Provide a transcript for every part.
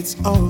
it's all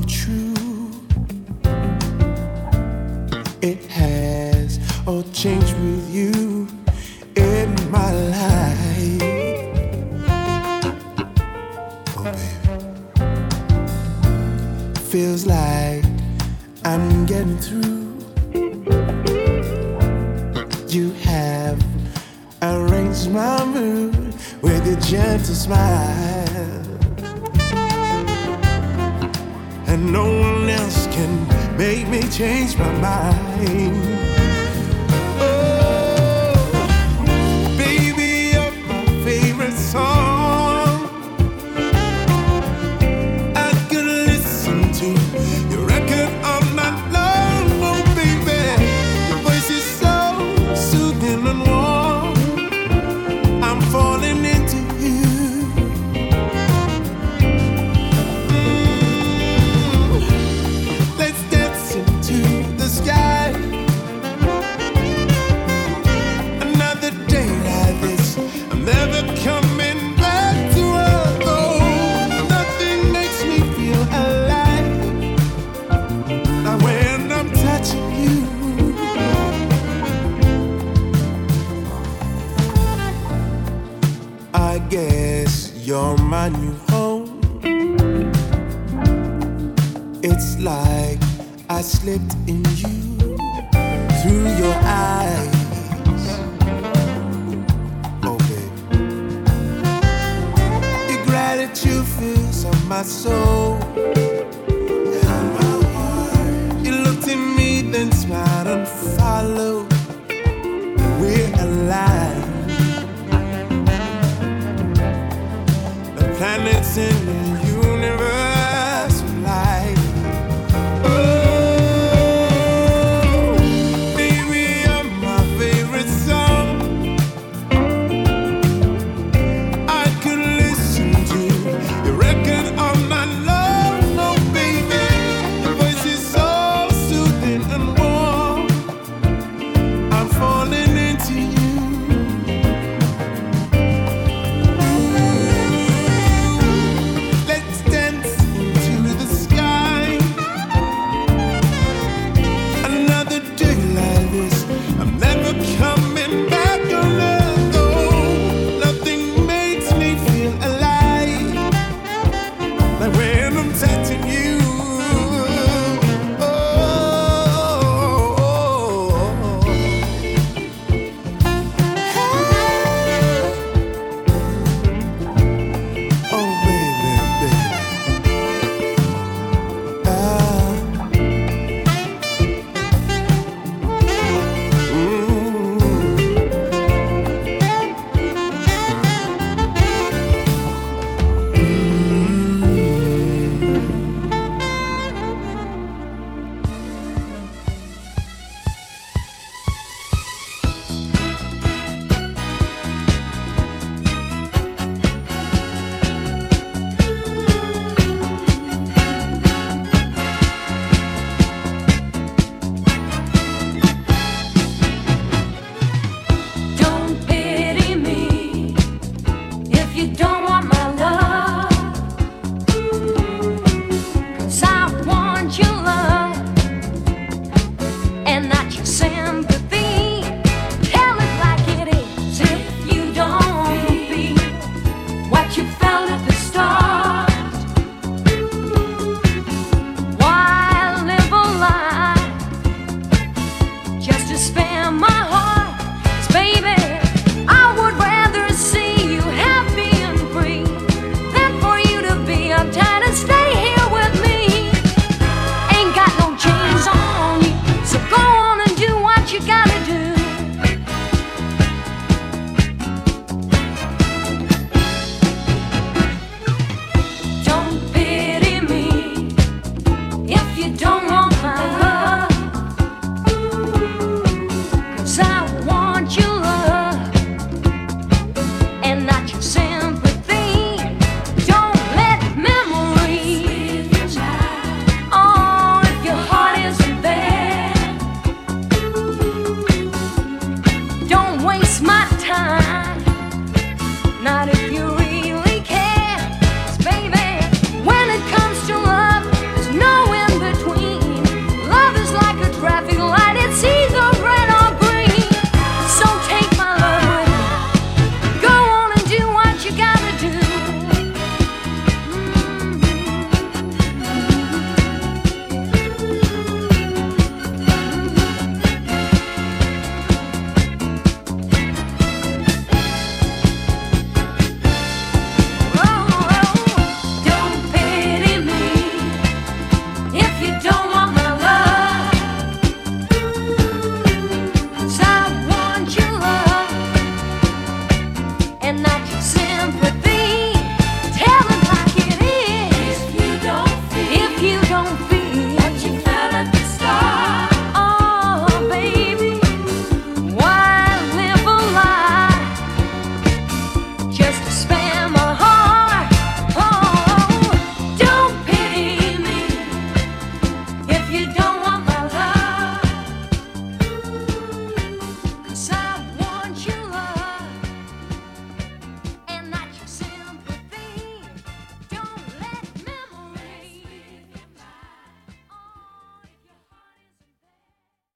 from touching you.